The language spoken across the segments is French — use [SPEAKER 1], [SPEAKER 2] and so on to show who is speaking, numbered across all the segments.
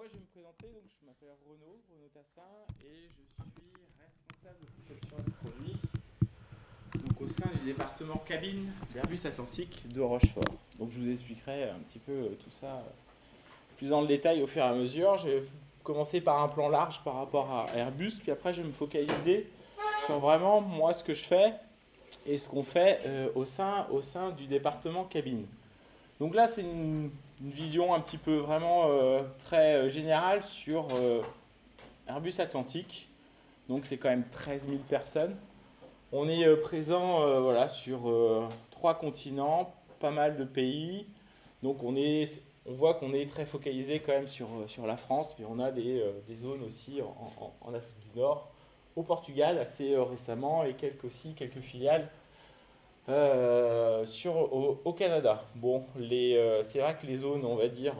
[SPEAKER 1] moi, je vais me présenter. Donc, je m'appelle Renaud, Renaud Tassin, et je suis responsable de conception produits donc, au sein du département cabine d'Airbus Atlantique de Rochefort. Donc, je vous expliquerai un petit peu euh, tout ça euh, plus le détail au fur et à mesure. Je vais commencer par un plan large par rapport à Airbus, puis après, je vais me focaliser sur vraiment moi ce que je fais et ce qu'on fait euh, au, sein, au sein du département cabine. Donc là, c'est une, une vision un petit peu vraiment euh, très euh, générale sur euh, Airbus Atlantique. Donc c'est quand même 13 000 personnes. On est présent voilà, sur trois continents, pas mal de pays. Donc on, est, on voit qu'on est très focalisé quand même sur, sur la France, mais on a des, des zones aussi en, Afrique du Nord, au Portugal assez récemment, et quelques quelques filiales euh, sur, au, Canada. Bon, euh, c'est vrai que les zones, on va dire,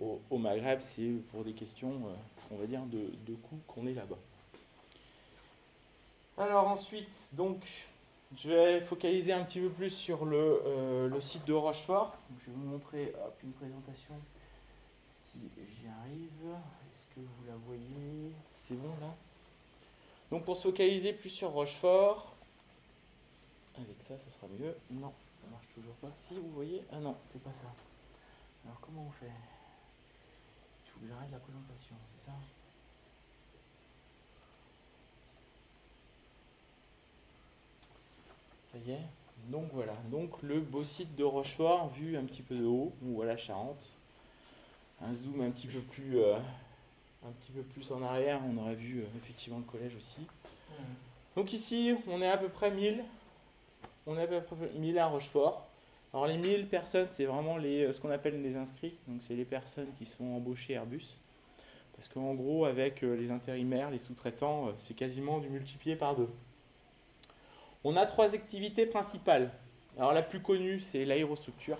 [SPEAKER 1] euh, au, Maghreb, c'est pour des questions, on va dire, de, de qu'on est là-bas. Alors ensuite, donc, je vais focaliser un petit peu plus sur le, le site de Rochefort. Je vais vous montrer hop, une présentation si j'y arrive. Est-ce que vous la voyez? C'est bon là? Donc pour se focaliser plus sur Rochefort, avec ça, ça sera mieux. Non, ça marche toujours pas. Si, vous voyez Ah non, c'est pas ça. Alors comment on fait? Il faut que j'arrête la présentation, c'est ça? Ça y est. Donc voilà. Donc le beau site de Rochefort vu un petit peu de haut, ou à la Charente. Un zoom un petit peu plus, euh, un petit peu plus en arrière, on aurait vu euh, effectivement le collège aussi. Donc ici, on est à peu près 1000 on est à peu près 1000 à Rochefort. Alors les 1000 personnes, c'est vraiment les, euh, ce qu'on appelle les inscrits. Donc c'est les personnes qui sont embauchées Airbus. Parce qu'en gros, avec euh, les intérimaires, les sous-traitants, euh, c'est quasiment du multiplié par deux. On a trois activités principales. Alors la plus connue, c'est l'aérostructure.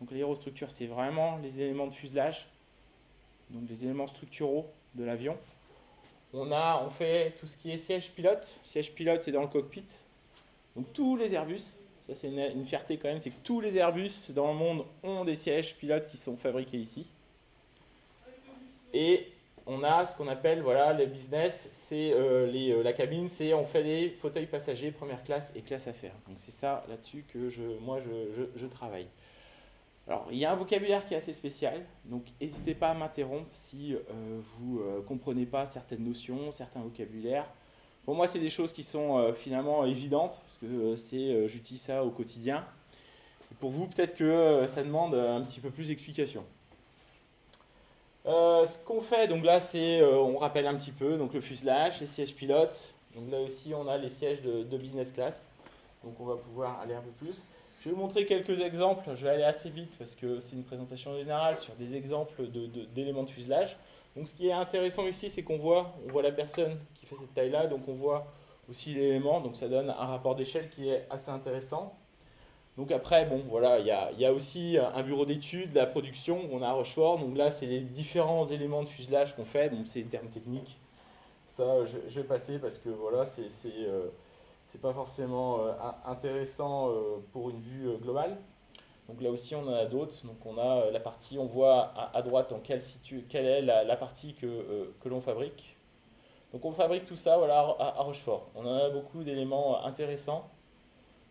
[SPEAKER 1] Donc l'aérostructure, c'est vraiment les éléments de fuselage, donc les éléments structuraux de l'avion. On a, on fait tout ce qui est siège pilote. Siège pilote, c'est dans le cockpit. Donc tous les Airbus, ça c'est une, fierté quand même, c'est que tous les Airbus dans le monde ont des sièges pilotes qui sont fabriqués ici. Et on a ce qu'on appelle voilà les business, c'est euh, euh, la cabine, c'est on fait des fauteuils passagers première classe et classe affaires. Donc c'est ça là-dessus que je, moi je, travaille. Alors il y a un vocabulaire qui est assez spécial, donc n'hésitez pas à m'interrompre si euh, vous ne comprenez pas certaines notions, certains vocabulaires. Pour moi, c'est des choses qui sont euh, finalement évidentes, parce que euh, c'est, euh, j'utilise ça au quotidien. Pour vous, peut-être que ça demande un petit peu plus d'explication. Euh, ce qu'on fait, donc là, c'est, euh, on rappelle un petit peu, donc le fuselage, les sièges pilotes. Donc là aussi, on a les sièges de, business class. Donc on va pouvoir aller un peu plus. Je vais vous montrer quelques exemples. Je vais aller assez vite parce que c'est une présentation générale sur des exemples de- de- d'éléments de, fuselage. Donc ce qui est intéressant ici, c'est qu'on voit, on voit la personne cette taille-là, donc on voit aussi l'élément, donc ça donne un rapport d'échelle qui est assez intéressant. Donc après, bon voilà, il y a, y a aussi un bureau d'études, la production, on a Rochefort, donc là c'est les différents éléments de fuselage qu'on fait, donc c'est des termes techniques. Ça, je, vais passer parce que voilà, c'est euh, pas forcément euh, in- intéressant euh, pour une vue euh, globale. Donc là aussi, on en a d'autres. Donc on a la partie, on voit à, droite dans quelle, situ- quelle est la, la partie que, que l'on fabrique. Donc on fabrique tout ça voilà, à, Rochefort. On a beaucoup d'éléments euh, intéressants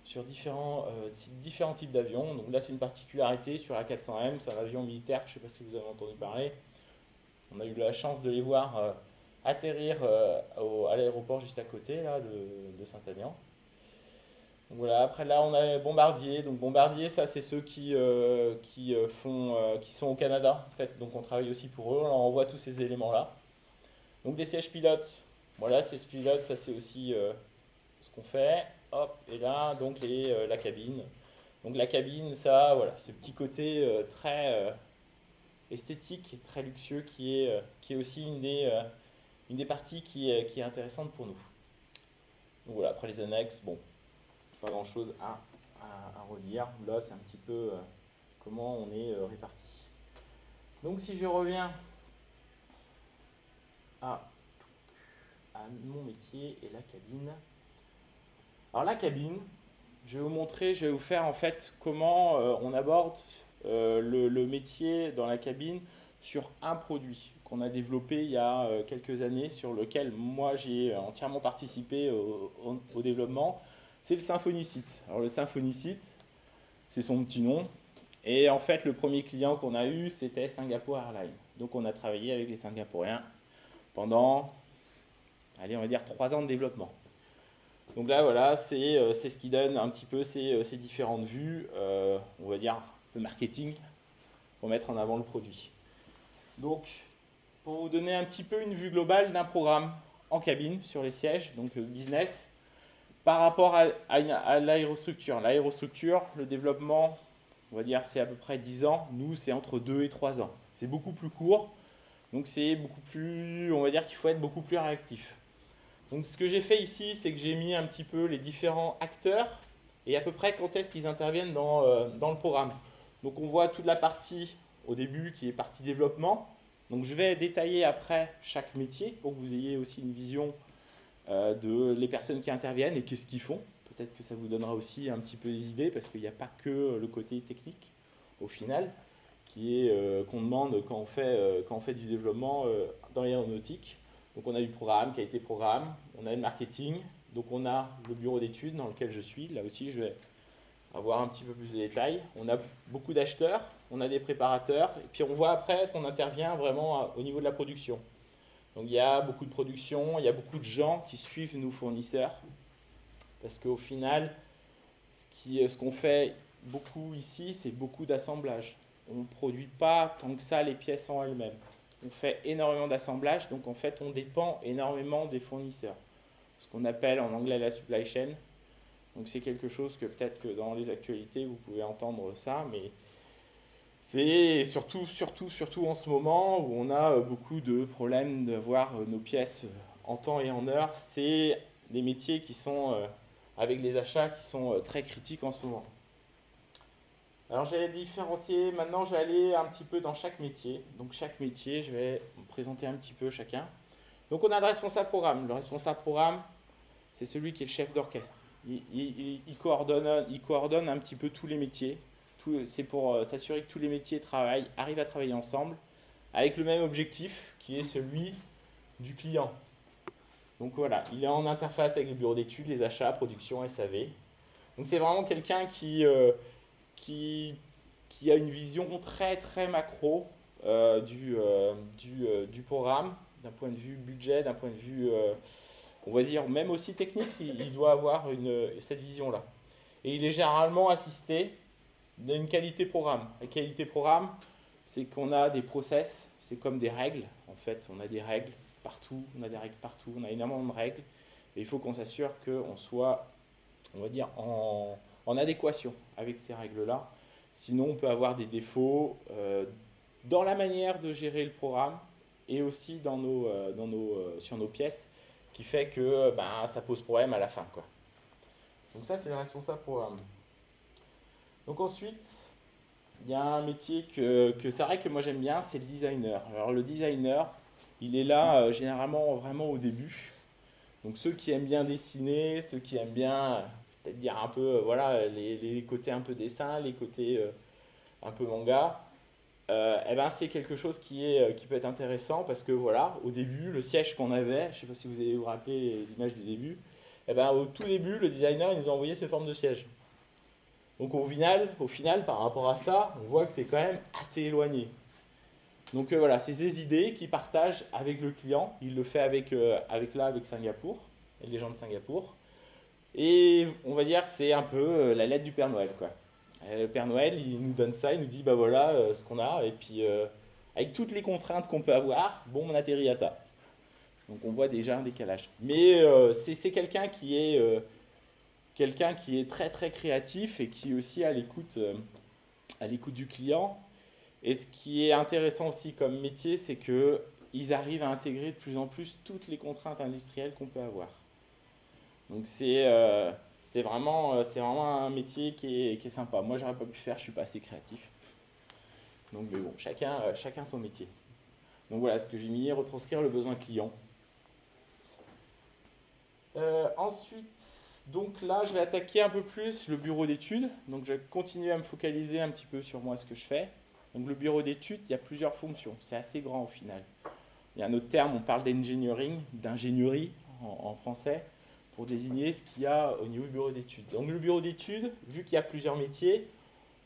[SPEAKER 1] sur différents, euh, différents types d'avions. Donc là, c'est une particularité sur la 400M, c'est un avion militaire, je ne sais pas si vous avez entendu parler. On a eu la chance de les voir euh, atterrir à l'aéroport juste à côté de, Saint-Agnan. Voilà, après là on a Bombardier. Donc Bombardier, ça c'est ceux qui sont au Canada en fait. Donc on travaille aussi pour eux, on envoie tous ces éléments là. Donc les sièges pilotes, voilà, sièges pilotes, ça c'est aussi euh, ce qu'on fait. Hop, et là donc les, euh, la cabine. Donc la cabine, ça, voilà, ce petit côté euh, très esthétique, très luxueux qui est, qui est aussi une des, une des parties qui qui est intéressante pour nous. Donc voilà, après les annexes, bon, pas grand chose à, à. Là, c'est un petit peu comment on est réparti. Donc, si je reviens à, à mon métier et la cabine. Alors, la cabine, je vais vous montrer, je vais vous faire en fait comment euh, on aborde euh, le, métier dans la cabine sur un produit qu'on a développé il y a euh, quelques années, sur lequel moi j'ai entièrement participé au, développement, c'est le Symphonicite. Alors le Symphonicite, c'est son petit nom. Et en fait, le premier client qu'on a eu, c'était Singapore Airlines. Donc on a travaillé avec les Singapouriens pendant, allez, on va dire trois ans de développement. Donc là, voilà, c'est euh, ce qui donne un petit peu ces, euh, ces différentes vues, on va dire, le marketing, pour mettre en avant le produit. Donc, pour vous donner un petit peu une vue globale d'un programme en cabine sur les sièges, donc euh, business, par rapport à, à, l'aérostructure. L'aérostructure, le développement, on va dire c'est à peu près 10 ans. Nous, c'est entre 2 et 3 ans. C'est beaucoup plus court. Donc c'est beaucoup plus, on va dire qu'il faut être beaucoup plus réactif. Donc ce que j'ai fait ici, c'est que j'ai mis un petit peu les différents acteurs et à peu près quand est-ce qu'ils interviennent dans, euh, dans le programme. Donc on voit toute la partie au début qui est partie développement. Donc je vais détailler après chaque métier pour que vous ayez aussi une vision euh, de les personnes qui interviennent et qu'est-ce qu'ils font. Peut-être que ça vous donnera aussi un petit peu des idées parce qu'il n'y a pas que le côté technique au final qui est euh, qu'on demande quand on fait euh, quand on fait du développement dans l'aéronautique. Donc on a du programme, qualité programme, on a le marketing, donc on a le bureau d'études dans lequel je suis. Là aussi je vais avoir un petit peu plus de détails. On a beaucoup d'acheteurs, on a des préparateurs, et puis on voit après qu'on intervient vraiment au niveau de la production. Donc il y a beaucoup de production, il y a beaucoup de gens qui suivent nos fournisseurs, parce qu'au final, ce qu'on fait beaucoup ici, c'est beaucoup d'assemblage. On ne produit pas tant que ça les pièces en elles-mêmes. On fait énormément d'assemblage, donc en fait on dépend énormément des fournisseurs. Ce qu'on appelle en anglais la supply chain, donc c'est quelque chose que peut-être que dans les actualités, vous pouvez entendre ça, mais c'est surtout, surtout, surtout en ce moment où on a euh, beaucoup de problèmes de voir euh, nos pièces euh, en temps et en heure. C'est des métiers qui sont, avec les achats, qui sont très critiques en ce moment. Alors j'ai différencier, maintenant je vais aller un petit peu dans chaque métier. Donc chaque métier, je vais présenter un petit peu chacun. Donc on a le responsable programme. Le responsable programme, c'est celui qui est le chef d'orchestre il, coordonne, il coordonne un petit peu tous les métiers. C'est pour euh, s'assurer que tous les métiers travaillent, arrivent à travailler ensemble avec le même objectif qui est celui du client. Donc voilà, il est en interface avec le bureau d'études, les achats, production, SAV. Donc c'est vraiment quelqu'un qui, euh, qui, qui, a une vision très très macro euh, du, du, du, programme, d'un point de vue budget, d'un point de vue on va dire même aussi technique, il, doit avoir une, cette vision-là. Et il est généralement assisté d'une qualité programme. La qualité programme, c'est qu'on a des process, c'est comme des règles. En fait, on a des règles partout, on a des règles partout, on a énormément de règles. Et il faut qu'on s'assure qu'on soit, on va dire, en, adéquation avec ces règles-là. Sinon, on peut avoir des défauts euh, dans la manière de gérer le programme et aussi dans nos, euh, dans nos, euh, sur nos pièces qui fait que ben, ça pose problème à la fin. Quoi. Donc ça, c'est le responsable programme. Donc ensuite, il y a un métier que, que c'est vrai que moi j'aime bien, c'est le designer. Alors le designer, il est là généralement vraiment au début. Donc ceux qui aiment bien dessiner, ceux qui aiment bien peut-être dire un peu, euh, voilà, les, les, côtés un peu dessin, les côtés euh, un peu manga, euh, eh ben, c'est quelque chose qui, peut être intéressant parce que voilà, au début, le siège qu'on avait, je ne sais pas si vous allez vous rappeler les images du début, eh ben, au tout début, le designer nous a envoyé cette forme de siège. Donc au final, au final, par rapport à ça, on voit que c'est quand même assez éloigné. Donc voilà, c'est ces idées qu'il partage avec le client. Il le fait avec, avec là, avec Singapour, avec les gens de Singapour. Et on va dire que c'est un peu la lettre du Père Noël. quoi. Euh, le Père Noël, il nous donne ça, il nous dit bah voilà euh, ce qu'on a, et puis euh, avec toutes les contraintes qu'on peut avoir, bon, on atterrit à ça. Donc on voit déjà un décalage. Mais c'est quelqu'un qui est qui est très très créatif et qui est aussi à l'écoute à l'écoute du client. Et ce qui est intéressant aussi comme métier, c'est que ils arrivent à intégrer de plus en plus toutes les contraintes industrielles qu'on peut avoir. Donc c'est c'est vraiment, euh, vraiment un métier qui est, qui est sympa. Moi, j'aurais pas pu faire, je suis pas assez créatif. Donc, mais bon, chacun, euh, chacun son métier. Donc voilà ce que j'ai mis, retranscrire le besoin client. Euh, ensuite, donc là, je vais attaquer un peu plus le bureau d'études. Donc je vais continuer à me focaliser un petit peu sur moi, ce que je fais. Donc le bureau d'études, il y a plusieurs fonctions. C'est assez grand au final. Il y a un autre terme, on parle d'engineering, d'ingénierie en, français, pour désigner ce qu'il y a au niveau du bureau d'études. Donc le bureau d'études, vu qu'il y a plusieurs métiers,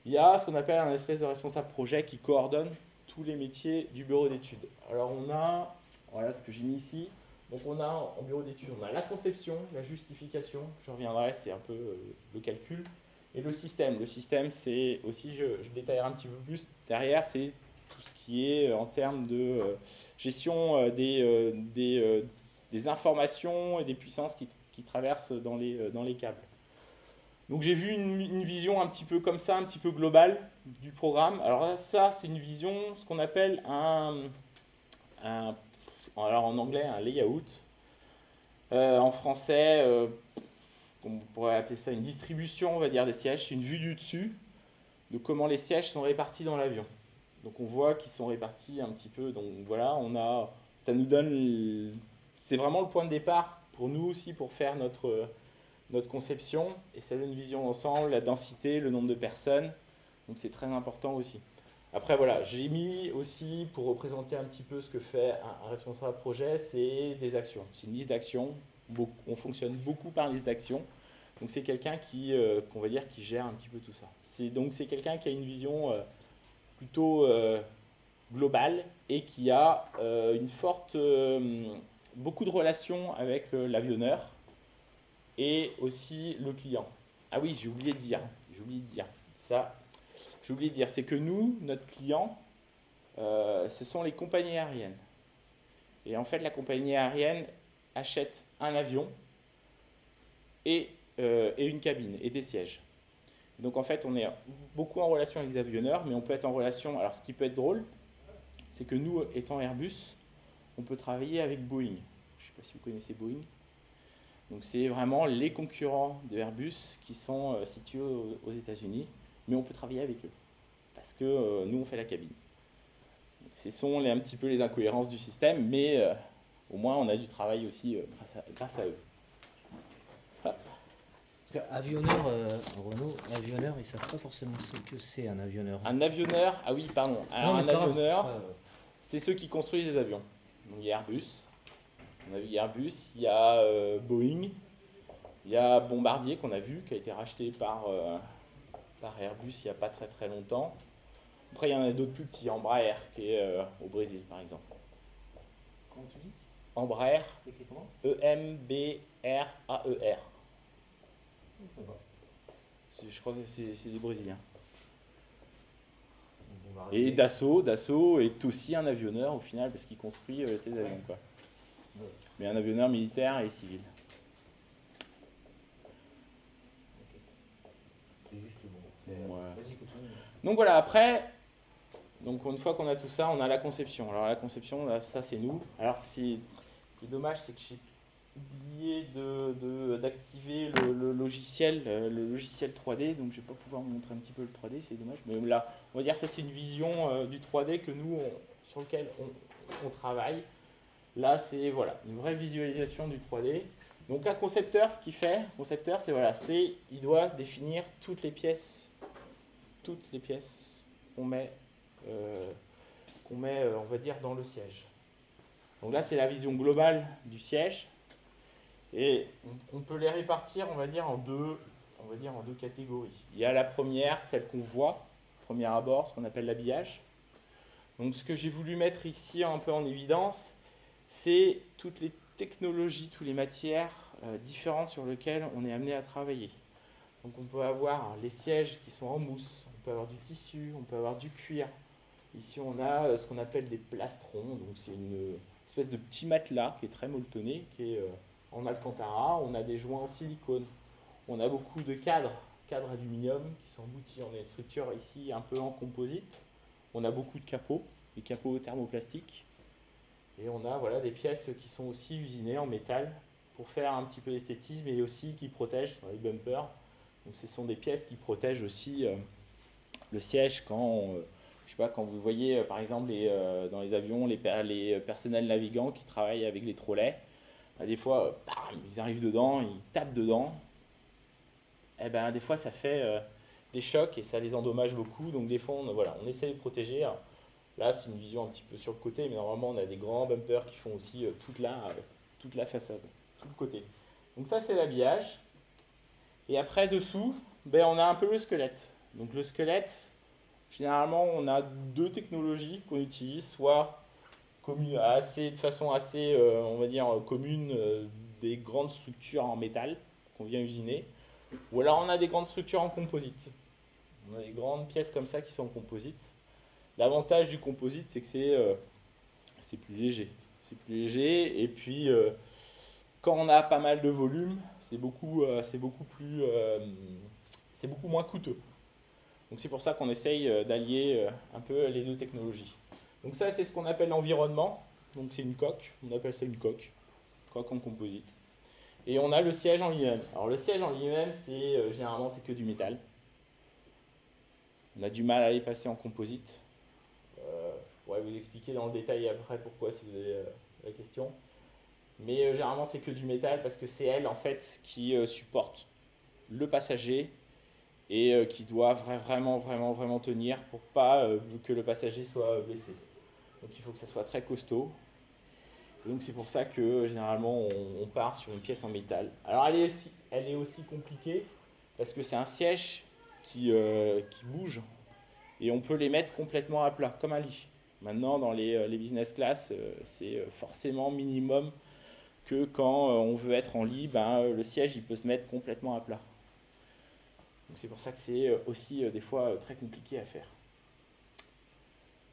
[SPEAKER 1] il y a ce qu'on appelle un espèce de responsable projet qui coordonne tous les métiers du bureau d'études. Alors on a, voilà ce que j'ai mis ici, donc on a en bureau d'études, on a la conception, la justification, je reviendrai, c'est un peu euh, le calcul, et le système. Le système, c'est aussi, je, détaillerai un petit peu plus derrière, c'est tout ce qui est euh, en termes de euh, gestion des, des, des, informations et des puissances qui, traversent dans les, dans les câbles. Donc j'ai vu une, vision un petit peu comme ça, un petit peu globale du programme. Alors ça, c'est une vision, ce qu'on appelle un, alors en anglais, un layout. Euh, en français, euh, on pourrait appeler ça une distribution, on va dire, des sièges. C'est une vue du dessus de comment les sièges sont répartis dans l'avion. Donc on voit qu'ils sont répartis un petit peu. Donc voilà, on a, ça nous donne, c'est vraiment le point de départ pour nous aussi pour faire notre notre conception et ça donne une vision d'ensemble, la densité, le nombre de personnes. Donc c'est très important aussi. Après voilà, j'ai mis aussi pour représenter un petit peu ce que fait un, responsable projet, c'est des actions. C'est une liste d'actions. On fonctionne beaucoup par liste d'actions. Donc c'est quelqu'un qui, euh, qu'on va dire, qui gère un petit peu tout ça. C'est donc c'est quelqu'un qui a une vision euh, plutôt euh, globale et qui a une forte, beaucoup de relations avec l'avionneur et aussi le client. Ah oui, j'ai oublié de dire, j'ai oublié de dire ça. J'ai oublié de dire, c'est que nous, notre client, euh, ce sont les compagnies aériennes. Et en fait, la compagnie aérienne achète un avion et, euh, et une cabine et des sièges. Donc en fait, on est beaucoup en relation avec les avionneurs, mais on peut être en relation. Alors, ce qui peut être drôle, c'est que nous, étant Airbus, on peut travailler avec Boeing. Je ne sais pas si vous connaissez Boeing. Donc c'est vraiment les concurrents de Airbus qui sont euh, situés aux, États-Unis, mais on peut travailler avec eux parce que euh, nous on fait la cabine. ce sont les, un petit peu les incohérences du système, mais euh, au moins on a du travail aussi grâce à, eux.
[SPEAKER 2] Avionneur, Renault, avionneur, ils savent pas forcément ce que c'est un avionneur.
[SPEAKER 1] Un avionneur, ah oui, pardon. Alors un avionneur, c'est ceux qui construisent les avions. Donc il y a Airbus, on a vu Airbus, il y a euh, Boeing, il y a Bombardier qu'on a vu, qui a été racheté par, euh, par Airbus il n'y a pas très très longtemps. Après, il y en a d'autres plus petits, Embraer, qui est euh, au Brésil par exemple.
[SPEAKER 2] Comment tu dis?
[SPEAKER 1] Embraer. E-M-B-R-A-E-R. Je crois que c'est des Brésiliens. Et Dassault, Dassault est aussi un avionneur au final parce qu'il construit ses avions. Quoi mais un avionneur militaire et civil. Donc voilà, après, donc une fois qu'on a tout ça, on a la conception. Alors la conception, ça c'est nous. Alors ce qui est dommage, c'est que j'ai oublié d'activer de, le, logiciel, euh, le logiciel 3D, donc je vais pas pouvoir vous montrer un petit peu le 3D, c'est dommage. Mais là, on va dire ça c'est une vision euh, du 3D que nous, sur lequel on travaille. Là, c'est voilà, une vraie visualisation du 3D. Donc un concepteur, ce qu'il fait, concepteur, c'est voilà, c'est il doit définir toutes les pièces, toutes les pièces qu'on met, euh, qu'on met, on va dire, dans le siège. Donc là, c'est la vision globale du siège, et on, peut les répartir, on va dire, en deux, on va dire en deux catégories. Il y a la première, celle qu'on voit, premier abord, ce qu'on appelle l'habillage. Donc ce que j'ai voulu mettre ici un peu en évidence, c'est toutes les technologies, toutes les matières euh, différentes sur lesquelles on est amené à travailler. Donc on peut avoir les sièges qui sont en mousse, on peut avoir du tissu, on peut avoir du cuir. Ici on a euh, ce qu'on appelle des plastrons, donc c'est une espèce de petit matelas qui est très molletonné, qui est euh, en alcantara. On a des joints en silicone. On a beaucoup de cadres, cadres aluminium qui sont emboutis. On a une structure ici un peu en composite. On a beaucoup de capots, des capots thermoplastiques. Et on a voilà, des pièces qui sont aussi usinées en métal pour faire un petit peu d'esthétisme et aussi qui protègent les bumpers. Donc ce sont des pièces qui protègent aussi euh, le siège quand, euh, je sais pas, quand vous voyez euh, par exemple les, dans les avions les, les, personnels navigants qui travaillent avec les trolleys. Des fois, ils arrivent dedans, ils tapent dedans. Et eh ben, des fois, ça fait des chocs et ça les endommage beaucoup. Donc des fois, on, voilà, on essaie de protéger. là, c'est une vision un petit peu sur le côté, mais normalement, on a des grands bumpers qui font aussi toute, la, toute la façade, tout le côté. Donc ça, c'est l'habillage. Et après, dessous, ben, on a un peu le squelette. Donc le squelette, généralement, on a deux technologies qu'on utilise, soit assez, de façon assez, euh, on va dire, commune, euh, des grandes structures en métal qu'on vient usiner, ou alors on a des grandes structures en composite. On a des grandes pièces comme ça qui sont en composite. L'avantage du composite, c'est que c'est euh, plus léger. C'est plus léger, et puis quand on a pas mal de volume, c'est beaucoup, beaucoup plus, c'est beaucoup moins coûteux. Donc c'est pour ça qu'on essaye d'allier un peu les deux technologies. Donc ça, c'est ce qu'on appelle l'environnement. Donc c'est une coque, on appelle ça une coque, coque en composite. Et on a le siège en lui-même. Alors le siège en lui-même, c'est euh, généralement c'est que du métal. On a du mal à les passer en composite. Euh, je pourrais vous expliquer dans le détail après pourquoi si vous avez euh, la question. Mais généralement c'est que du métal parce que c'est elle en fait qui supporte le passager et qui doit vraiment vraiment vraiment tenir pour pas que le passager soit blessé. Donc il faut que ça soit très costaud. donc c'est pour ça que généralement on, part sur une pièce en métal. Alors elle est aussi, compliquée parce que c'est un siège qui, euh, qui, bouge et on peut les mettre complètement à plat, comme un lit. Maintenant dans les, euh, business class, euh, c'est forcément minimum que quand on veut être en lit, ben, le siège il peut se mettre complètement à plat. Donc c'est pour ça que c'est aussi des fois très compliqué à faire.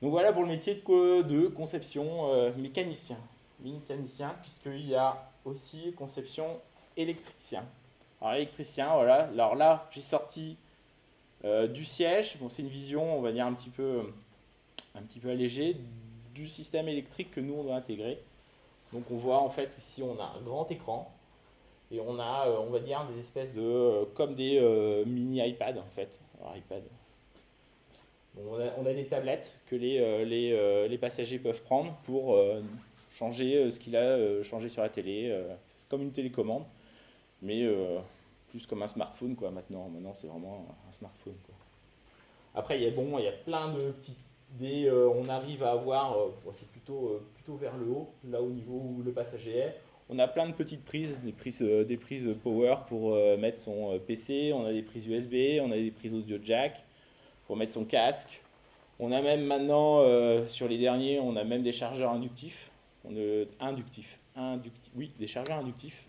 [SPEAKER 1] Donc voilà pour le métier de, conception euh, mécanicien. Mécanicien, puisqu'il y a aussi conception électricien. Alors électricien, voilà. Alors là, j'ai sorti euh, du siège. Bon, c'est une vision, on va dire un petit peu, un petit peu allégée du système électrique que nous on doit intégrer. Donc on voit en fait ici on a un grand écran et on a, euh, on va dire, des espèces de, comme des mini iPad en fait. IPad, on, a, des tablettes que les, euh, euh, les, passagers peuvent prendre pour euh, changer ce qu'il a changé sur la télé, comme une télécommande, mais plus comme un smartphone quoi, maintenant. Maintenant, c'est vraiment un smartphone. Après, il y a, bon, y a plein de petits dés, on arrive à avoir, c'est plutôt, plutôt vers le haut, là au niveau où le passager est. On a plein de petites prises, des prises, des prises power pour mettre son PC, on a des prises USB, on a des prises audio jack, mettre son casque. On a même maintenant, euh, sur les derniers, on a même des chargeurs inductifs, inductifs, oui, des chargeurs inductifs.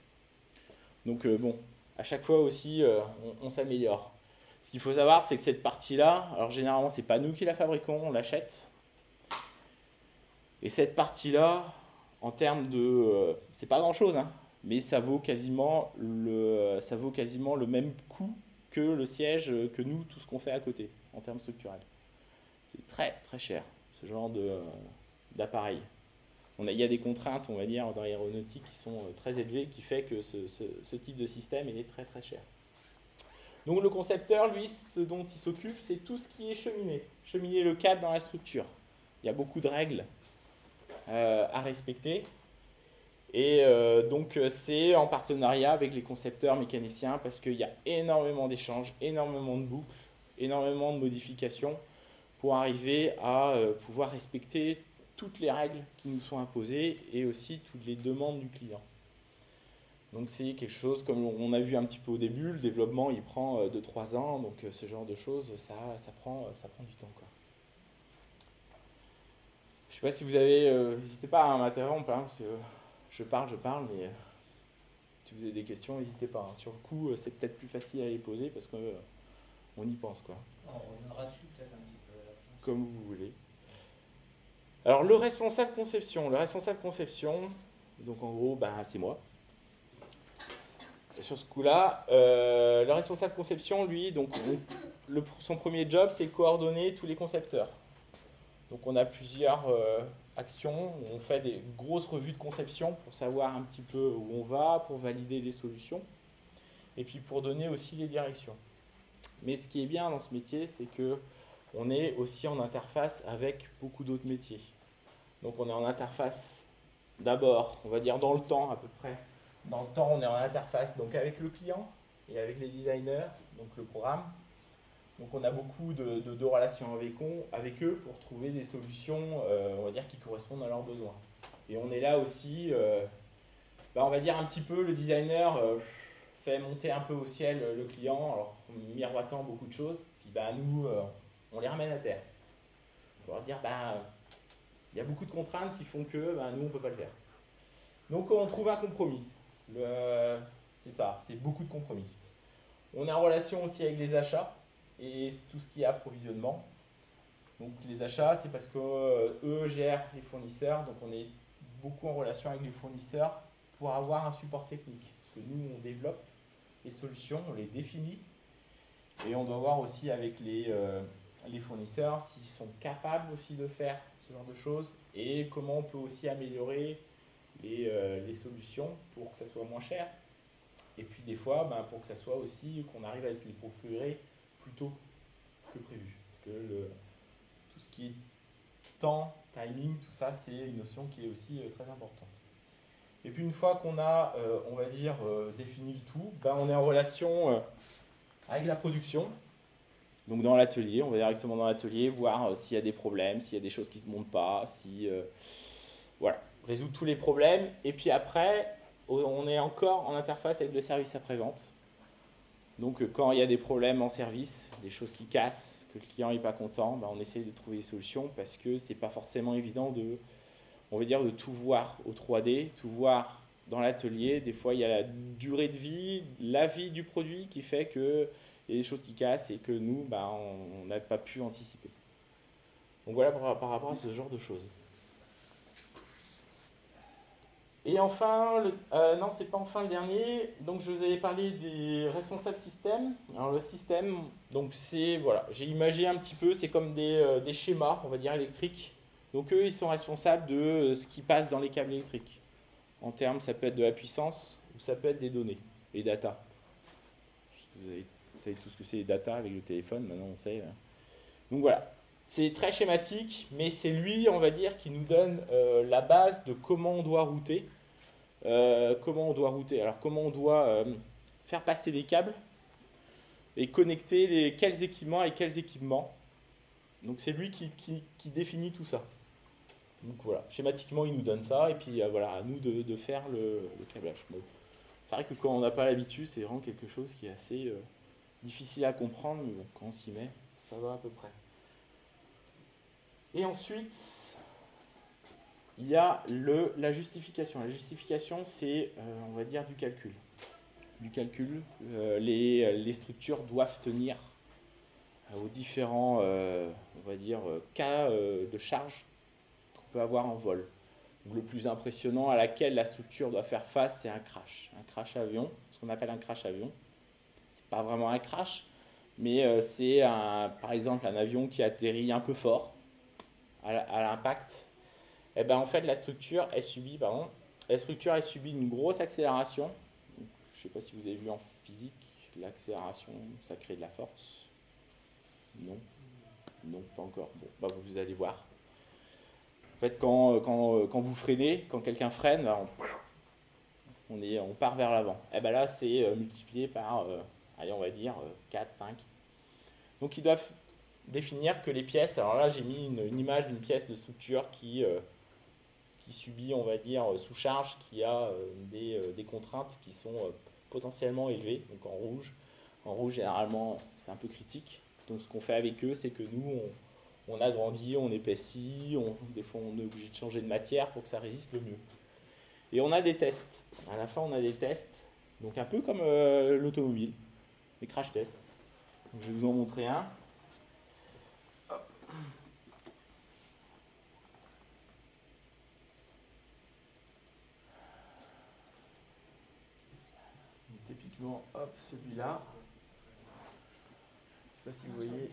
[SPEAKER 1] Donc euh, bon, à chaque fois aussi, euh, on, s'améliore. Ce qu'il faut savoir, c'est que cette partie-là, alors généralement, c'est pas nous qui la fabriquons, on l'achète. Et cette partie-là, en termes de, c'est pas grand-chose, hein, mais ça vaut quasiment le, ça vaut quasiment le même coût que le siège que nous, tout ce qu'on fait à côté en termes structurels. C'est très très cher, ce genre d'appareil. il y a des contraintes, on va dire, dans l'aéronautique qui sont euh, très élevées, qui fait que ce, type de système est très très cher. Donc le concepteur, lui, ce dont il s'occupe, c'est tout ce qui est cheminé. Cheminer le câble dans la structure. Il y a beaucoup de règles euh, à respecter. Et euh, donc c'est en partenariat avec les concepteurs mécaniciens parce qu'il y a énormément d'échanges, énormément de boucles énormément de modifications pour arriver à euh, pouvoir respecter toutes les règles qui nous sont imposées et aussi toutes les demandes du client. Donc c'est quelque chose, comme on a vu un petit peu au début, le développement il prend 2-3 euh, ans, donc euh, ce genre de choses, ça, ça, prend, ça prend du temps. Quoi. Je sais pas si vous avez, n'hésitez pas à m'interrompre, hein, parce que je parle, je parle, mais si vous avez des questions, n'hésitez pas. Hein. Sur le coup, c'est peut-être plus facile à les poser parce que on y pense quoi.
[SPEAKER 2] On reviendra dessus peut-être un petit peu à la fin.
[SPEAKER 1] Comme vous voulez. Alors le responsable conception, le responsable conception, donc en gros, ben, c'est moi. sur ce coup-là, euh, le responsable conception, lui, donc le, son premier job, c'est coordonner tous les concepteurs. Donc on a plusieurs euh, actions, on fait des grosses revues de conception pour savoir un petit peu où on va, pour valider les solutions, et puis pour donner aussi les directions. Mais ce qui est bien dans ce métier, c'est que on est aussi en interface avec beaucoup d'autres métiers. Donc on est en interface d'abord, on va dire dans le temps à peu près. Dans le temps, on est en interface donc avec le client et avec les designers, donc le programme. Donc on a beaucoup de, relations avec, eux pour trouver des solutions, euh, on va dire, qui correspondent à leurs besoins. Et on est là aussi, euh, bah, on va dire un petit peu, le designer euh, fait monter un peu au ciel le client, alors miroitant beaucoup de choses, puis bah, nous, on les ramène à terre. Pour leur dire, bah, il y a beaucoup de contraintes qui font que bah, nous, on ne peut pas le faire. Donc on trouve un compromis. C'est ça, c'est beaucoup de compromis. On est en relation aussi avec les achats et tout ce qui est approvisionnement. Donc les achats, c'est parce qu'eux euh, gèrent les fournisseurs, donc on est beaucoup en relation avec les fournisseurs pour avoir un support technique. Parce que nous, on développe les solutions, on les définit, et on doit voir aussi avec les, euh, les fournisseurs s'ils sont capables aussi de faire ce genre de choses, et comment on peut aussi améliorer les, euh, les solutions pour que ça soit moins cher. Et puis des fois, ben, pour que ça soit aussi qu'on arrive à se les procurer plus tôt que prévu. Parce que tout ce qui est temps, timing, tout ça, c'est une notion qui est aussi euh, très importante. Et puis une fois qu'on a, euh, on va dire, euh, défini le tout, ben on est en relation avec la production. Donc dans l'atelier, on va directement dans l'atelier, voir s'il y a des problèmes, s'il y a des choses qui ne se montent pas, si... voilà, résoudre tous les problèmes. Et puis après, on est encore en interface avec le service après-vente. Donc euh, quand il y a des problèmes en service, des choses qui cassent, que le client n'est pas content, bah, on essaie de trouver des solutions parce que ce n'est pas forcément évident de, on va dire, de tout voir au 3D, tout voir dans l'atelier. Des fois, il y a la durée de vie, la vie du produit qui fait qu'il y a des choses qui cassent et que nous, bah, on n'a pas pu anticiper. Donc voilà par rapport à ce genre de choses. Et enfin, euh, non, c'est pas enfin le dernier. Donc, je vous avais parlé des responsables système. Alors, le système, donc c'est voilà, j'ai imagé un petit peu, c'est comme des, euh, des, schémas, on va dire électriques. Donc, eux, ils sont responsables de euh, ce qui passe dans les câbles électriques. En termes, ça peut être de la puissance ou ça peut être des données, les data. Vous, savez tout ce que c'est les data avec le téléphone. Maintenant, on sait. Hein. Donc voilà, c'est très schématique, mais c'est lui, on va dire, qui nous donne euh, la base de comment on doit router. Euh, comment on doit router Alors, comment on doit faire passer les câbles et connecter les, quels équipements et quels équipements. Donc, c'est lui qui, définit tout ça. Donc, voilà, schématiquement, il nous donne ça, et puis voilà, à nous de, faire le, câblage. c'est vrai que quand on n'a pas l'habitude, c'est vraiment quelque chose qui est assez difficile à comprendre, mais quand on s'y met, ça va à peu près. Et ensuite, il y a le, la justification. La justification, c'est, euh, on va dire, du calcul. Du calcul, euh, les, les, structures doivent tenir aux différents, euh, on va dire, cas de charge peut avoir en vol. le plus impressionnant à laquelle la structure doit faire face, c'est un crash. Un crash avion, ce qu'on appelle un crash avion. C'est pas vraiment un crash, mais c'est par exemple un avion qui atterrit un peu fort à l'impact, et eh ben en fait la structure elle subit pardon, la structure elle subit une grosse accélération. je ne sais pas si vous avez vu en physique, l'accélération ça crée de la force. Non, non pas encore. Bon, bah, vous allez voir. Fait quand, quand, quand vous freinez, quand quelqu'un freine, on, est, on part vers l'avant. Et eh ben là c'est euh, multiplié par, euh, on va dire 4, euh, 5. Donc ils doivent définir que les pièces, alors là j'ai mis une, image d'une pièce de structure qui, qui subit, on va dire, sous charge, qui a des, des, contraintes qui sont potentiellement élevées, donc en rouge. En rouge, généralement, c'est un peu critique. Donc ce qu'on fait avec eux, c'est que nous, on, on, agrandit, on épaissit, on, des fois on est obligé de changer de matière pour que ça résiste le mieux. Et on a des tests. À la fin, on a des tests, donc un peu comme l'automobile, les crash tests. je vais vous en montrer un. hop, celui-là. Je sais pas si vous voyez.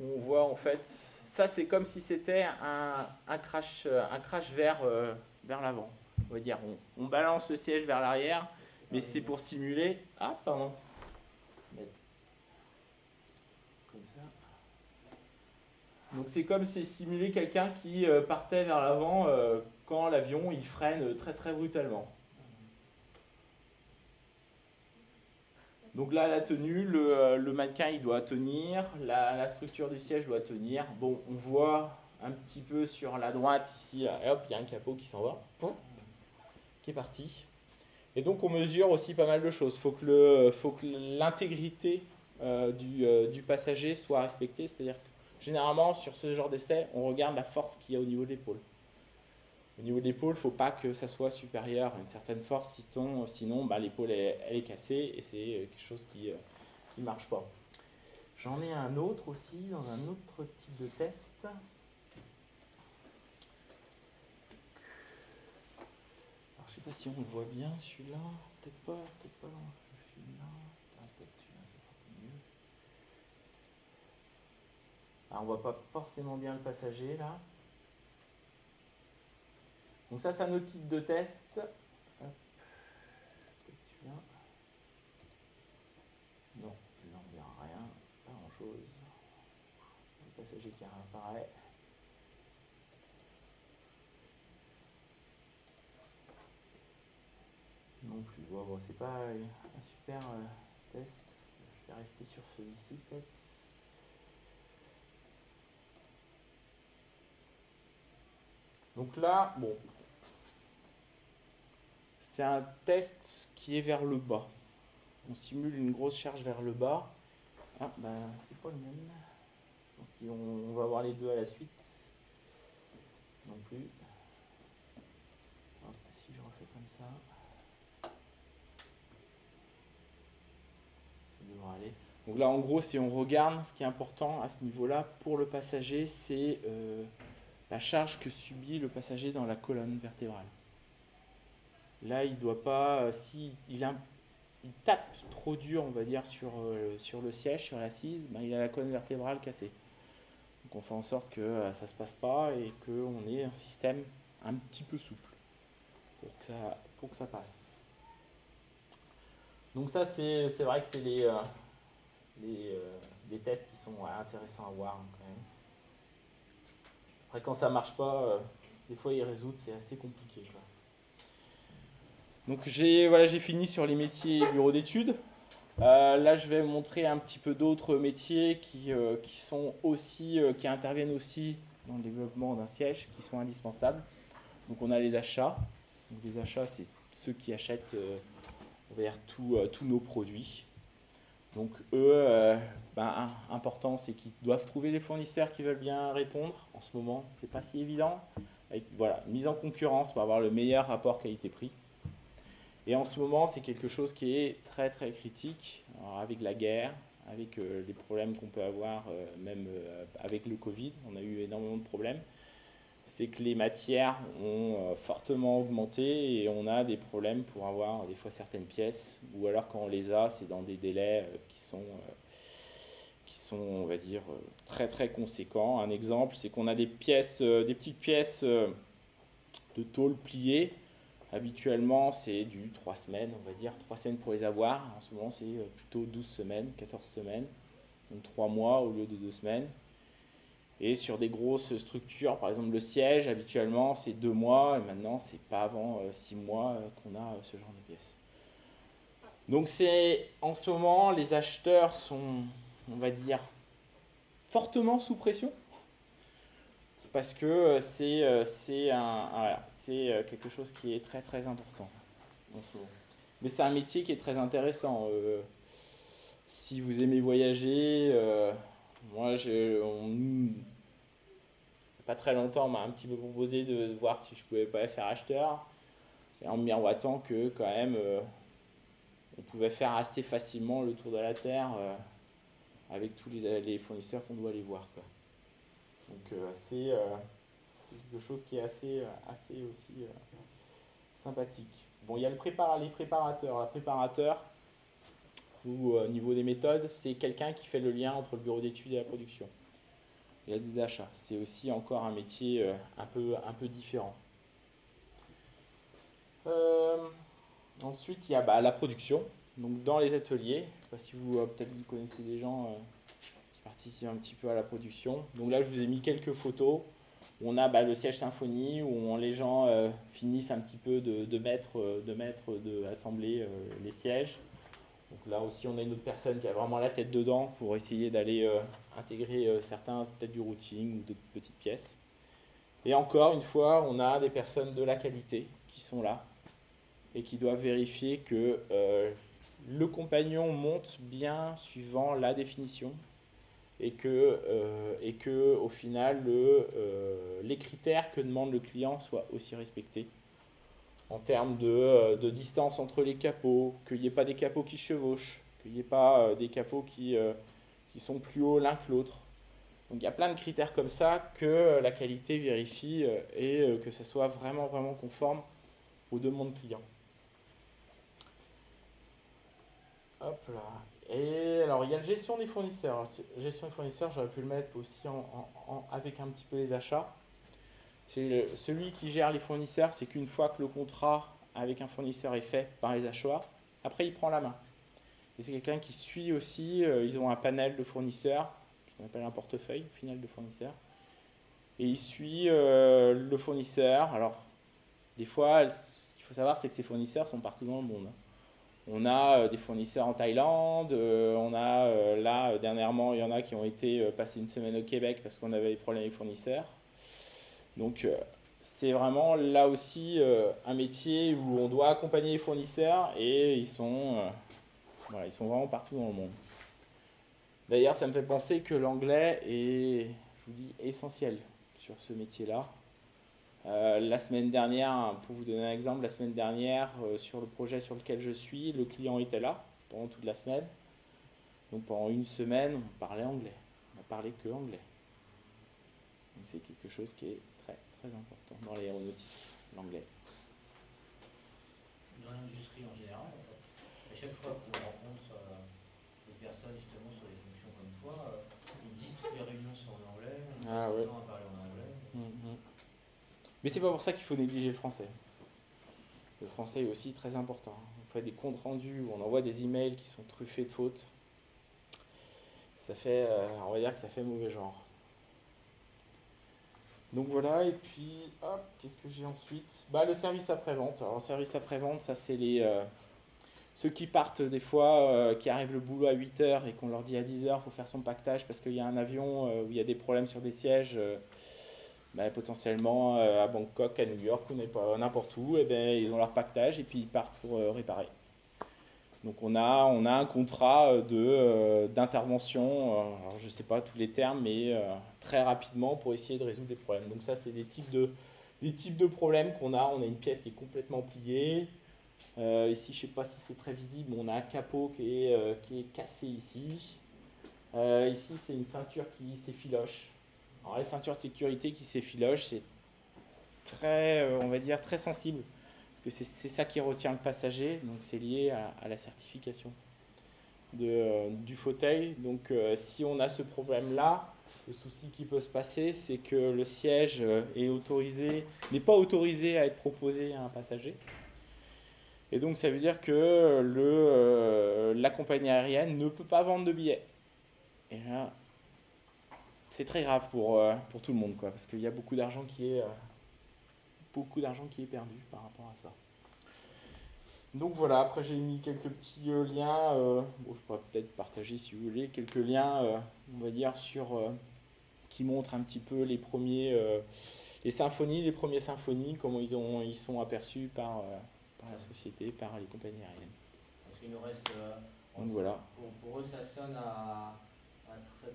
[SPEAKER 1] On voit en fait, ça c'est comme si c'était un, crash, un crash vers, euh, vers l'avant. On va dire, on, balance le siège vers l'arrière, mais c'est pour simuler. Ah, pardon. Comme ça. Donc c'est comme si simuler quelqu'un qui euh, partait vers l'avant euh, quand l'avion il freine très très brutalement. Donc là, la tenue, le, mannequin, il doit tenir, la, structure du siège doit tenir. Bon, on voit un petit peu sur la droite ici, hop, il y a un capot qui s'en va, qui est parti. Et donc on mesure aussi pas mal de choses. Il faut que l'intégrité euh, du, euh, du, passager soit respectée, c'est-à-dire que généralement sur ce genre d'essai, on regarde la force qu'il y a au niveau de l'épaule. Au niveau de l'épaule, il ne faut pas que ça soit supérieur à une certaine force, sinon, bah, l'épaule elle, est cassée et c'est euh, quelque chose qui ne marche pas. J'en ai un autre aussi dans un autre type de test. Je sais pas si on le voit bien celui-là. Peut-être pas, peut-être pas dans le film là. Ah, peut-être celui-là, ça sera mieux. Alors, on voit pas forcément bien le passager là. Donc ça, c'est un autre type de test. Non, là on verra rien, pas grand chose. Le passager qui apparaît. non plus. Bon, c'est pas un super euh, test. Je vais rester sur celui-ci peut-être. Donc là, bon, c'est un test qui est vers le bas. On simule une grosse charge vers le bas. Ah, ben, c'est pas le même. Je pense qu'on va voir les deux à la suite. Non plus. si je refais comme ça. Donc là, en gros, si on regarde, ce qui est important à ce niveau-là pour le passager, c'est euh, la charge que subit le passager dans la colonne vertébrale. Là, il doit pas, euh, si il, tape trop dur, on va dire, sur, euh, le siège, sur l'assise, ben, il a la colonne vertébrale cassée. Donc on fait en sorte que ça ne se passe pas et qu'on ait un système un petit peu souple pour que ça, passe. Donc ça, c'est vrai que c'est les, euh, euh, tests qui sont intéressants à voir hein, quand. Après, quand ça marche pas, euh, des fois, ils résoudre, c'est assez compliqué. Donc j'ai voilà, fini sur les métiers bureau d'études. là, je vais montrer un petit peu d'autres métiers qui, qui, sont aussi, qui interviennent aussi dans le développement d'un siège, qui sont indispensables. Donc on a les achats. Donc, les achats, c'est ceux qui achètent euh, tous nos produits. Donc eux, euh, ben, important, c'est qu'ils doivent trouver des fournisseurs qui veulent bien répondre. En ce moment, c'est pas si évident. Voilà, mise en concurrence pour avoir le meilleur rapport qualité-prix. Et en ce moment, c'est quelque chose qui est très très critique, avec la guerre, avec euh, les problèmes qu'on peut avoir, même avec le Covid, on a eu énormément de problèmes c'est que les matières ont euh, fortement augmenté et on a des problèmes pour avoir des fois certaines pièces, ou alors quand on les a, c'est dans des délais euh, qui sont, euh, sont, on va dire, très très conséquents. Un exemple, c'est qu'on a des pièces, des petites pièces de tôle pliées. Habituellement, c'est du 3 semaines, on va dire, 3 semaines pour les avoir. En ce moment, c'est plutôt 12 semaines, 14 semaines, donc 3 mois au lieu de 2 semaines. Et sur des grosses structures, par exemple le siège, habituellement c'est deux mois, et maintenant c'est pas avant euh, six mois euh, qu'on a euh, ce genre de pièces. Donc c'est en ce moment les acheteurs sont, on va dire, fortement sous pression parce que c'est c'est c'est quelque chose qui est très très important. Mais c'est un métier qui est très intéressant. si vous aimez voyager, moi, je, pas très longtemps, on m'a un petit peu proposé de voir si je pouvais pas faire acheteur, et en miroitant que quand même, euh, on pouvait faire assez facilement le tour de la Terre euh, avec tous les, fournisseurs qu'on doit aller voir. Donc euh, c'est quelque chose qui est assez, assez aussi sympathique. Bon, il y a le les préparateurs. Le préparateur, au niveau des méthodes, c'est quelqu'un qui fait le lien entre le bureau d'études et la production. Et a des achats, c'est aussi encore un métier euh, un peu, un peu différent. Euh, ensuite, il y a bah, la production. Donc dans les ateliers, je sais pas si vous euh, peut-être vous connaissez des gens qui participent un petit peu à la production. Donc là, je vous ai mis quelques photos. On a bah, le siège symphonie où les gens finissent un petit peu de, mettre, de mettre, de assembler les sièges. Donc là aussi, on a une autre personne qui a vraiment la tête dedans pour essayer d'aller euh, intégrer euh, certains, peut-être du routing ou d'autres petites pièces. Et encore une fois, on a des personnes de la qualité qui sont là et qui doivent vérifier que euh, le compagnon monte bien suivant la définition et que, et que au final, le, les critères que demande le client soient aussi respectés en termes euh, de, distance entre les capots, qu'il n'y ait pas des capots qui chevauchent, qu'il n'y ait pas euh, des capots qui, euh, qui sont plus hauts l'un que l'autre. Donc il y a plein de critères comme ça que la qualité vérifie et que ce soit vraiment vraiment conforme aux demandes clients. Hop là. Et alors il y a la gestion des fournisseurs. gestion des fournisseurs, j'aurais pu le mettre aussi avec un petit peu les achats. C'est celui qui gère les fournisseurs, c'est qu'une fois que le contrat avec un fournisseur est fait par les achats, après il prend la main. Et c'est quelqu'un qui suit aussi, euh, ils ont un panel de fournisseurs, ce qu'on appelle un portefeuille final de fournisseurs. Et il suit euh, le fournisseur. Alors, des fois, ce qu'il faut savoir, c'est que ces fournisseurs sont partout dans le monde. On a euh, des fournisseurs en Thaïlande, on a là, dernièrement, il y en a qui ont été passer une semaine au Québec parce qu'on avait des problèmes avec les fournisseurs. Donc euh, c'est vraiment là aussi euh, un métier où on doit accompagner les fournisseurs et ils sont, euh, ils sont vraiment partout dans le monde. D'ailleurs, ça me fait penser que l'anglais est, je vous dis, essentiel sur ce métier-là. La semaine dernière, pour vous donner un exemple, la semaine dernière, sur le projet sur lequel je suis, le client était là pendant toute la semaine. Donc pendant une semaine, on parlait anglais. On a parlé que anglais. Donc c'est quelque chose qui est très important dans l'aéronautique, l'anglais.
[SPEAKER 2] Dans l'industrie en général, à chaque fois qu'on rencontre euh, des personnes justement sur des fonctions comme toi, euh, ils disent toutes les réunions sont en anglais, ah, ouais. temps à parler en anglais. Mm, mm.
[SPEAKER 1] Mais c'est pas pour ça qu'il faut négliger le français. Le français est aussi très important. On fait des comptes rendus on envoie des emails qui sont truffés de fautes. Ça fait, euh, on va dire que ça fait mauvais genre. Donc voilà, et puis, hop, qu'est-ce que j'ai ensuite? Bah, Le service après-vente. Alors, le service après-vente, ça, c'est les euh, ceux qui partent des fois, euh, qui arrivent le boulot à 8h et qu'on leur dit à 10h, il faut faire son pactage parce qu'il y a un avion euh, où il y a des problèmes sur des sièges, bah, potentiellement à Bangkok, à New York ou n'importe où, et bien, ils ont leur pactage et puis ils partent pour réparer. Donc on a, on a un contrat euh, d'intervention, euh, je ne sais pas tous les termes, mais euh, très rapidement pour essayer de résoudre des problèmes. Donc ça, c'est des types de, des types de problèmes qu'on a. On a une pièce qui est complètement pliée. ici, je ne sais pas si c'est très visible, on a un capot qui est, qui est cassé ici. ici, c'est une ceinture qui s'effiloche. Alors la ceinture de sécurité qui s'effiloche, c'est très, on va dire, très sensible c'est ça qui retient le passager, donc c'est lié à, la certification de, euh, du fauteuil. Donc euh, si on a ce problème-là, le souci qui peut se passer, c'est que le siège euh, est autorisé, n'est pas autorisé à être proposé à un passager. Et donc ça veut dire que le, la compagnie aérienne ne peut pas vendre de billets. Et là, c'est très grave pour, pour tout le monde, quoi, parce qu'il y a beaucoup d'argent qui est beaucoup d'argent qui est perdu par rapport à ça. Donc voilà, après j'ai mis quelques petits euh, liens, euh, bon, je pourrais peut-être partager si vous voulez, quelques liens, euh, on va dire, sur, qui montrent un petit peu les premiers, les symphonies, les premiers symphonies, comment ils, ont, ils sont aperçus par, par la société, par les compagnies aériennes.
[SPEAKER 2] Parce qu'il nous reste,
[SPEAKER 1] Donc, voilà.
[SPEAKER 2] pour, pour, eux ça sonne à,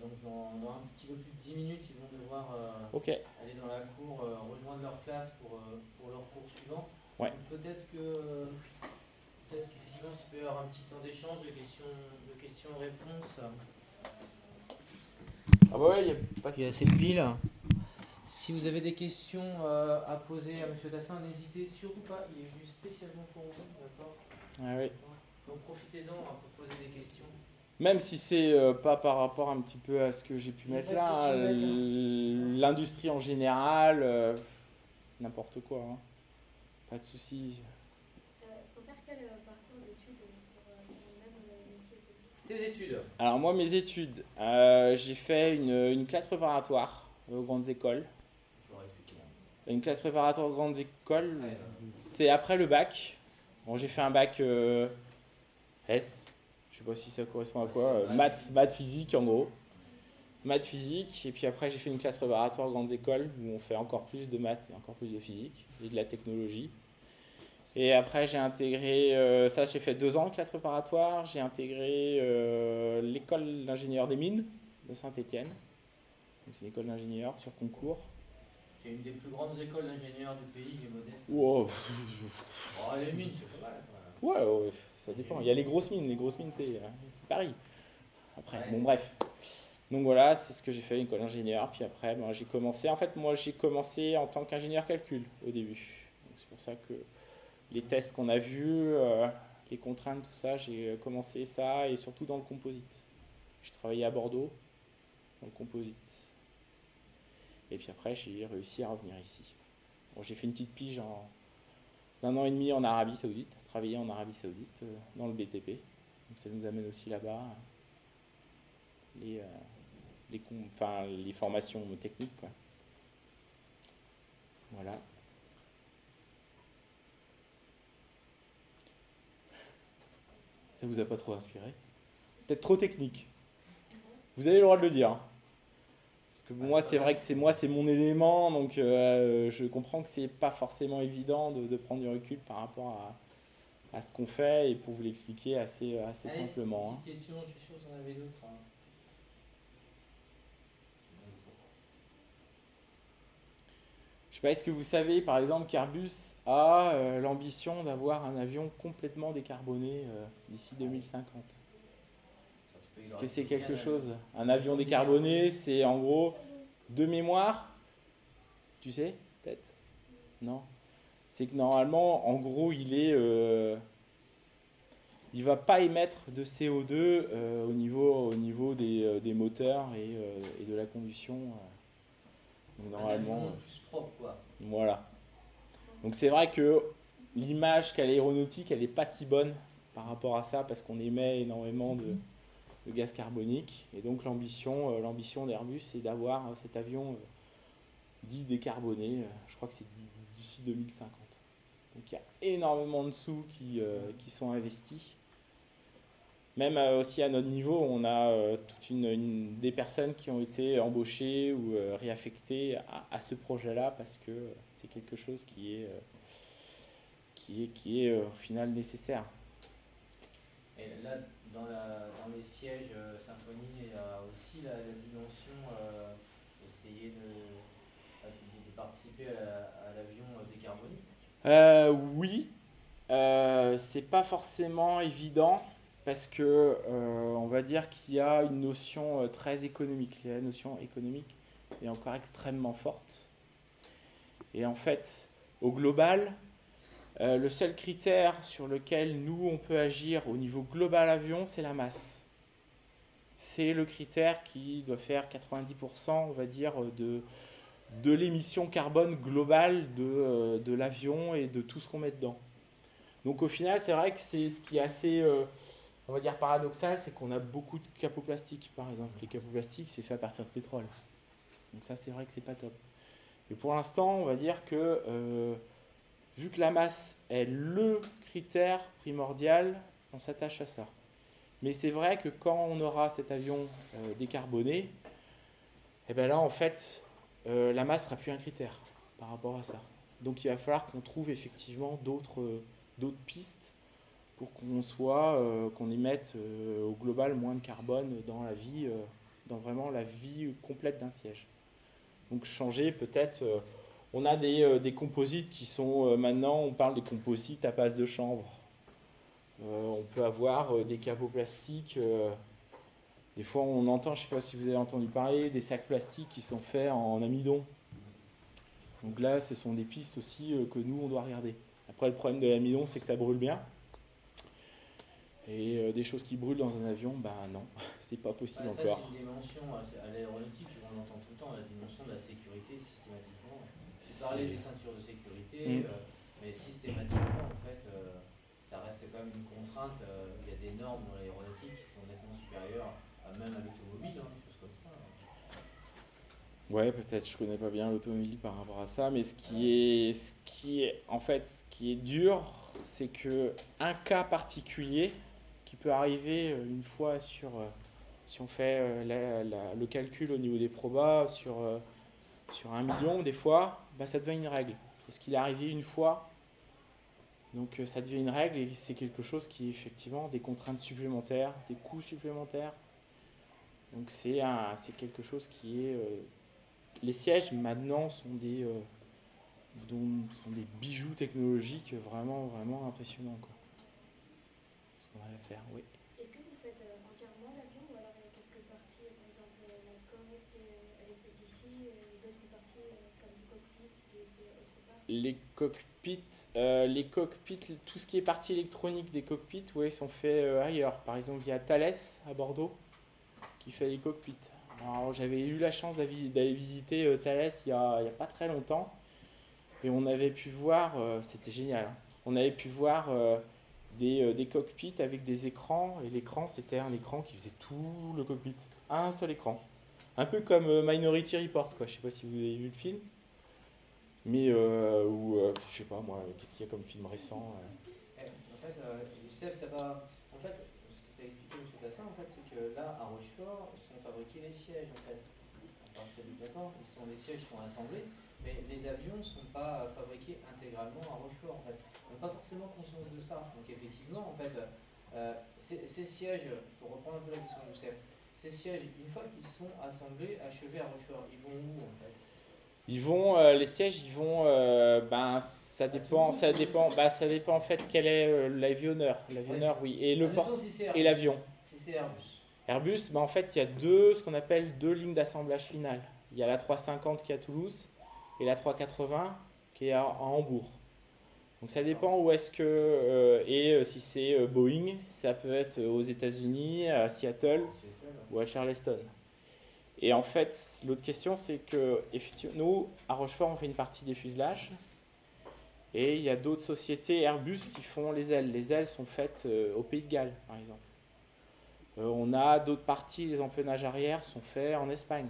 [SPEAKER 2] donc dans, dans, un petit peu plus de 10 minutes, ils vont devoir aller dans la cour, rejoindre leur classe pour, pour leur cours suivant.
[SPEAKER 1] Ouais.
[SPEAKER 2] Peut-être que peut-être qu'effectivement, il peut y avoir un petit temps d'échange, de questions-réponses.
[SPEAKER 1] ah bah ouais, il y a pas de
[SPEAKER 2] Il y a assez de pile. Si vous avez des questions euh, à poser à M. Dassin, n'hésitez surtout pas, il est venu spécialement pour vous, d'accord?
[SPEAKER 1] Ah oui.
[SPEAKER 2] Donc profitez-en pour poser des questions.
[SPEAKER 1] Même si c'est euh, pas par rapport un petit peu à ce que j'ai pu mettre là, hein. l'industrie en général, euh, n'importe quoi. Hein. Pas de souci.
[SPEAKER 2] Tes études
[SPEAKER 1] Alors moi, mes études, euh, j'ai fait une, classe préparatoire aux grandes écoles. Une classe préparatoire aux grandes écoles, c'est après le bac. Bon, j'ai fait un bac euh, S, Je sais pas si ça correspond à quoi. maths, maths, physique en gros. Maths, physique. Et puis après, j'ai fait une classe préparatoire grandes écoles où on fait encore plus de maths et encore plus de physique et de la technologie. Et après, j'ai intégré, euh, ça j'ai fait deux ans de classe préparatoire, j'ai intégré euh, l'école d'ingénieur des mines de Saint-Étienne. C'est une école d'ingénieur sur concours.
[SPEAKER 2] C'est une des plus grandes écoles d'ingénieurs du pays, les modestes.
[SPEAKER 1] Wow.
[SPEAKER 2] oh, les mines, c'est pas mal.
[SPEAKER 1] Ouais, ouais, ça dépend. Il y a les grosses mines, les grosses mines, c'est Paris. Après, bon, bref. Donc voilà, c'est ce que j'ai fait, une école d'ingénieur. Puis après, ben, j'ai commencé. En fait, moi, j'ai commencé en tant qu'ingénieur calcul au début. C'est pour ça que les tests qu'on a vus, euh, les contraintes, tout ça, j'ai commencé ça et surtout dans le composite. J'ai travaillé à Bordeaux dans le composite. Et puis après, j'ai réussi à revenir ici. Bon, j'ai fait une petite pige en un an et demi en Arabie Saoudite, travailler en Arabie Saoudite euh, dans le BTP. Donc ça nous amène aussi là-bas les, euh, les, enfin, les formations techniques. Quoi. Voilà. Ça vous a pas trop inspiré? Peut-être trop technique. Vous avez le droit de le dire. Parce que moi, c'est vrai que c'est moi, c'est mon élément, donc euh, je comprends que c'est pas forcément évident de, prendre du recul par rapport à, ce qu'on fait et pour vous l'expliquer assez, assez simplement.
[SPEAKER 2] Question, je suis sûr que vous en avez d'autres. Hein.
[SPEAKER 1] Est-ce que vous savez, par exemple, qu'Airbus a euh, l'ambition d'avoir un avion complètement décarboné euh, d'ici 2050 Est-ce que c'est quelque chose? Un avion décarboné, c'est en gros de mémoire Tu sais, peut-être? Non? C'est que normalement, en gros, il est... Euh, il va pas émettre de CO2 au niveau, au niveau des, des moteurs et, et, de la combustion
[SPEAKER 2] normalement. plus propre, quoi.
[SPEAKER 1] Voilà. Donc c'est vrai que l'image qu'a l'aéronautique, elle n'est pas si bonne par rapport à ça parce qu'on émet énormément de, gaz carbonique. Et donc l'ambition, euh, l'ambition d'Airbus, c'est d'avoir euh, cet avion euh, dit décarboné. je crois que c'est d'ici 2050. Donc il y a énormément de sous qui, qui sont investis même euh, aussi à notre niveau, on a euh, toute une, des personnes qui ont été embauchées ou euh, réaffectées à, ce projet-là parce que c'est quelque chose qui est, qui est, qui est au final nécessaire.
[SPEAKER 2] Et là, dans, la, dans les sièges Symphonie, il y a aussi la, dimension essayer de, participer à l'avion décarboné
[SPEAKER 1] Oui, c'est pas forcément évident parce que euh, on va dire qu'il y a une notion euh, très économique. La notion économique est encore extrêmement forte. Et en fait, au global, euh, le seul critère sur lequel nous, on peut agir au niveau global avion, c'est la masse. C'est le critère qui doit faire 90%, on va dire, de, de l'émission carbone globale de, de l'avion et de tout ce qu'on met dedans. Donc au final, c'est vrai que c'est ce qui est assez on va dire paradoxal, c'est qu'on a beaucoup de capoplastiques, par exemple. Les capoplastiques, c'est fait à partir de pétrole. Donc ça, c'est vrai que c'est pas top. Et pour l'instant, on va dire que euh, vu que la masse est le critère primordial, on s'attache à ça. Mais c'est vrai que quand on aura cet avion euh, décarboné, et eh bien là, en fait, euh, la masse sera plus un critère par rapport à ça. Donc il va falloir qu'on trouve effectivement d'autres pistes pour qu'on soit, euh, qu'on émette euh, au global moins de carbone dans la vie, euh, dans vraiment la vie complète d'un siège. Donc changer peut-être, on a des, des, composites qui sont maintenant, on parle des composites à base de chanvre. on peut avoir des capots plastiques. Des fois, on entend, je ne sais pas si vous avez entendu parler, des sacs plastiques qui sont faits en amidon. Donc là, ce sont des pistes aussi que nous, on doit regarder. Après, le problème de l'amidon, c'est que ça brûle bien. Et euh, des choses qui brûlent dans un avion, bah non, c'est pas possible
[SPEAKER 2] ça,
[SPEAKER 1] encore.
[SPEAKER 2] C'est une dimension à l'aéronautique, on l'entend tout le temps, la dimension de la sécurité systématiquement. Vous parlez des ceintures de sécurité, mm. euh, mais systématiquement en fait, euh, ça reste quand même une contrainte. Il y a des normes dans l'aéronautique qui sont nettement supérieures même à l'automobile, hein, des choses comme ça.
[SPEAKER 1] Ouais, peut-être, je connais pas bien l'automobile par rapport à ça, mais ce qui est, ce qui est, en fait, ce qui est dur, c'est que un cas particulier qui peut arriver une fois sur, si on fait le calcul au niveau des probas sur, sur un million des fois, bah, ça devient une règle. Parce qu'il est arrivé une fois, donc ça devient une règle et c'est quelque chose qui est effectivement des contraintes supplémentaires, des coûts supplémentaires. Donc c'est quelque chose qui est les sièges maintenant sont des, euh, sont des bijoux technologiques vraiment, vraiment impressionnants. Quoi.
[SPEAKER 3] Ce qu'on a à faire, oui. Est-ce que vous faites euh, entièrement l'avion ou alors il y a quelques parties, par exemple la coque, elle est faite ici, et d'autres parties comme le cockpit qui est fait autre part?
[SPEAKER 1] Les cockpits, euh, les cockpits, tout ce qui est partie électronique des cockpits, oui, sont faits ailleurs. Par exemple, il y a Thales à Bordeaux qui fait les cockpits j'avais eu la chance d'aller visiter euh, Thales il n'y a, pas très longtemps. Et on avait pu voir, euh, c'était génial, hein. on avait pu voir euh, des, cockpits avec des écrans. Et l'écran, c'était un écran qui faisait tout le cockpit. Un seul écran. Un peu comme Minority Report, quoi. Je sais pas si vous avez vu le film. Mais, ou, je sais pas moi, qu'est-ce qu'il y a comme film récent
[SPEAKER 2] eh, En fait, Youssef, pas. En fait, as expliqué à ça, en fait, c'est que là, à Rochefort, fabriquer les sièges en fait. À partir d'accord, sont, les sièges sont assemblés, mais les avions ne sont pas fabriqués intégralement à Rochefort en fait. On n'a pas forcément conscience de ça. Donc effectivement, en fait, euh, ces, sièges, pour reprendre un peu la question de Youssef, ces sièges, une fois qu'ils sont assemblés, achevés à Rochefort, ils vont où en fait?
[SPEAKER 1] Ils vont, euh, les sièges, ils vont, euh, ben, ça dépend, ça dépend, bah, ça dépend en fait quel est l'avionneur, l'avionneur, oui, et le port et l'avion.
[SPEAKER 2] Si c'est Airbus.
[SPEAKER 1] Airbus, bah, en fait, il y a deux, ce qu'on appelle deux lignes d'assemblage final. Il y a la 350 qui est à Toulouse et la 380 qui est à, Hambourg. Donc ça dépend où est-ce que euh, et euh, si c'est euh, Boeing, ça peut être aux États-Unis, à Seattle ou à Charleston. Et en fait, l'autre question, c'est que nous, à Rochefort, on fait une partie des fuselages. Et il y a d'autres sociétés Airbus qui font les ailes. Les ailes sont faites au Pays de Galles, par exemple. Euh, on a d'autres parties, les empennages arrière sont faits en Espagne.